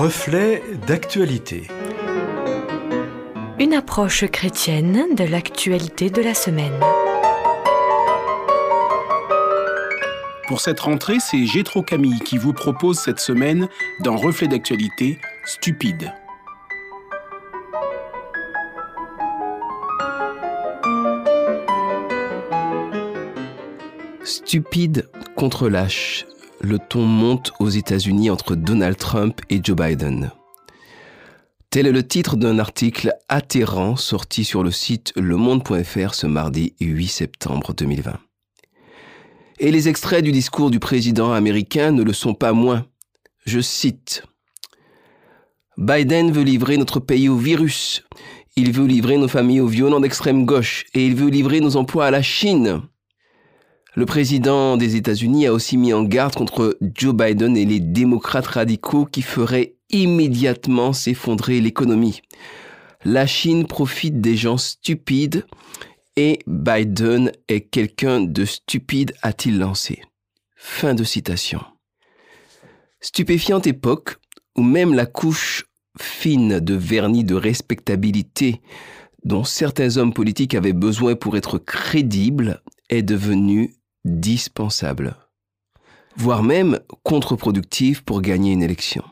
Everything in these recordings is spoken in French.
Reflet d'actualité. Une approche chrétienne de l'actualité de la semaine. Pour cette rentrée, c'est Gétro Camille qui vous propose cette semaine dans Reflet d'actualité Stupide. Stupide contre lâche. Le ton monte aux États-Unis entre Donald Trump et Joe Biden. Tel est le titre d'un article atterrant sorti sur le site lemonde.fr ce mardi 8 septembre 2020. Et les extraits du discours du président américain ne le sont pas moins. Je cite Biden veut livrer notre pays au virus. Il veut livrer nos familles aux violents d'extrême gauche et il veut livrer nos emplois à la Chine. Le président des États-Unis a aussi mis en garde contre Joe Biden et les démocrates radicaux qui feraient immédiatement s'effondrer l'économie. La Chine profite des gens stupides et Biden est quelqu'un de stupide, a-t-il lancé. Fin de citation. Stupéfiante époque où même la couche fine de vernis de respectabilité dont certains hommes politiques avaient besoin pour être crédibles est devenue dispensable, voire même contre-productif pour gagner une élection.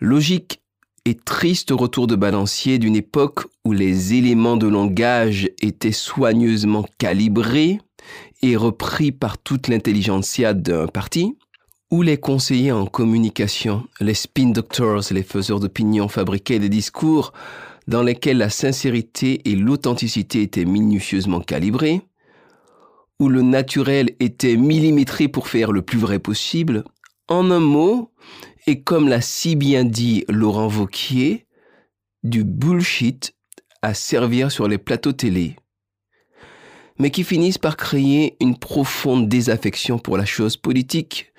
Logique et triste retour de balancier d'une époque où les éléments de langage étaient soigneusement calibrés et repris par toute l'intelligentsia d'un parti, où les conseillers en communication, les spin doctors, les faiseurs d'opinion fabriquaient des discours dans lesquels la sincérité et l'authenticité étaient minutieusement calibrées, où le naturel était millimétré pour faire le plus vrai possible, en un mot, et comme l'a si bien dit Laurent Vauquier, du bullshit à servir sur les plateaux télé, mais qui finissent par créer une profonde désaffection pour la chose politique,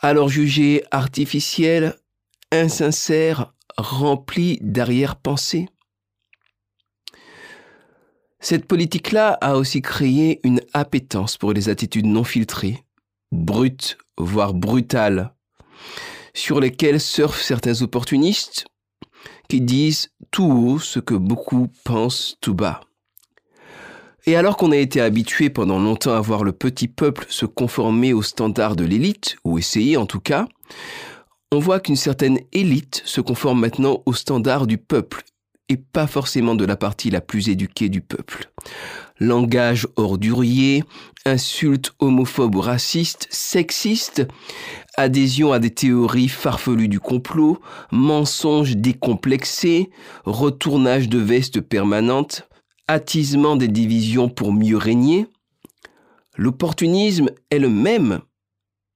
alors jugée artificielle, insincère, remplie d'arrière-pensée. Cette politique-là a aussi créé une appétence pour les attitudes non filtrées, brutes, voire brutales, sur lesquelles surfent certains opportunistes qui disent tout haut ce que beaucoup pensent tout bas. Et alors qu'on a été habitué pendant longtemps à voir le petit peuple se conformer aux standards de l'élite, ou essayer en tout cas, on voit qu'une certaine élite se conforme maintenant aux standards du peuple et pas forcément de la partie la plus éduquée du peuple. Langage ordurier, insultes homophobes ou racistes, sexistes, adhésion à des théories farfelues du complot, mensonges décomplexés, retournage de vestes permanentes, attisement des divisions pour mieux régner. L'opportunisme est le même,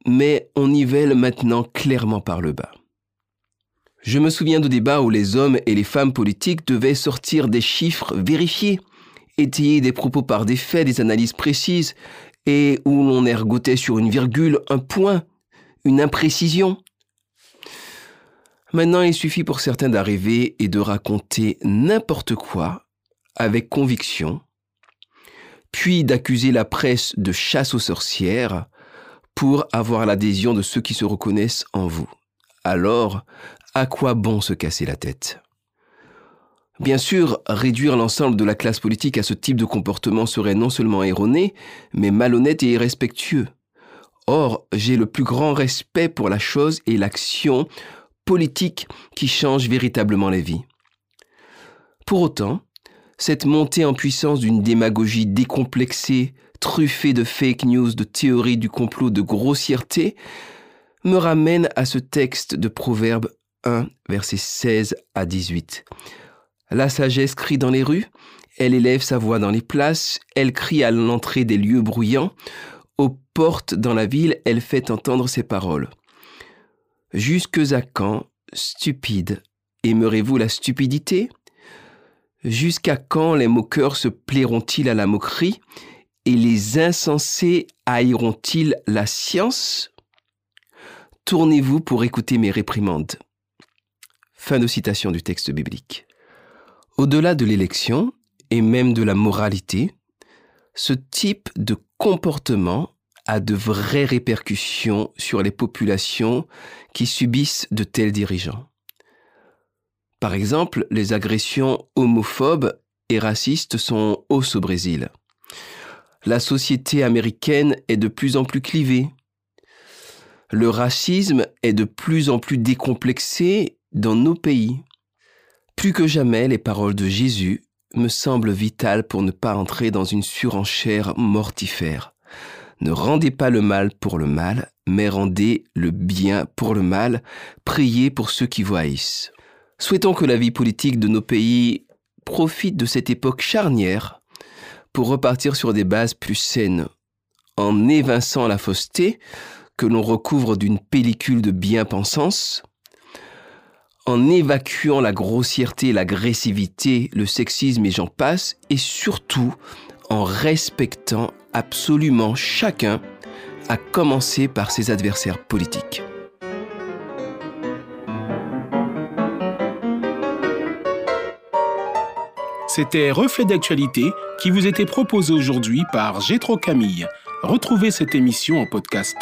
mais on nivelle maintenant clairement par le bas. Je me souviens de débats où les hommes et les femmes politiques devaient sortir des chiffres vérifiés, étayer des propos par des faits, des analyses précises, et où l'on ergotait sur une virgule, un point, une imprécision. Maintenant, il suffit pour certains d'arriver et de raconter n'importe quoi avec conviction, puis d'accuser la presse de chasse aux sorcières pour avoir l'adhésion de ceux qui se reconnaissent en vous. Alors, à quoi bon se casser la tête? Bien sûr, réduire l'ensemble de la classe politique à ce type de comportement serait non seulement erroné, mais malhonnête et irrespectueux. Or, j'ai le plus grand respect pour la chose et l'action politique qui change véritablement les vies. Pour autant, cette montée en puissance d'une démagogie décomplexée, truffée de fake news, de théories du complot, de grossièreté, me ramène à ce texte de Proverbe 1, versets 16 à 18. La sagesse crie dans les rues, elle élève sa voix dans les places, elle crie à l'entrée des lieux bruyants, aux portes dans la ville, elle fait entendre ses paroles. Jusque à quand, stupide, aimerez-vous la stupidité? Jusqu'à quand les moqueurs se plairont-ils à la moquerie? Et les insensés haïront-ils la science? Tournez-vous pour écouter mes réprimandes. Fin de citation du texte biblique. Au-delà de l'élection, et même de la moralité, ce type de comportement a de vraies répercussions sur les populations qui subissent de tels dirigeants. Par exemple, les agressions homophobes et racistes sont hausses au Brésil. La société américaine est de plus en plus clivée. Le racisme est de plus en plus décomplexé dans nos pays. Plus que jamais, les paroles de Jésus me semblent vitales pour ne pas entrer dans une surenchère mortifère. Ne rendez pas le mal pour le mal, mais rendez le bien pour le mal. Priez pour ceux qui vous haïssent. Souhaitons que la vie politique de nos pays profite de cette époque charnière pour repartir sur des bases plus saines, en évinçant la fausseté que l'on recouvre d'une pellicule de bien-pensance, en évacuant la grossièreté, l'agressivité, le sexisme et j'en passe, et surtout en respectant absolument chacun, à commencer par ses adversaires politiques. C'était Reflet d'actualité qui vous était proposé aujourd'hui par Gétro Camille. Retrouvez cette émission en podcast.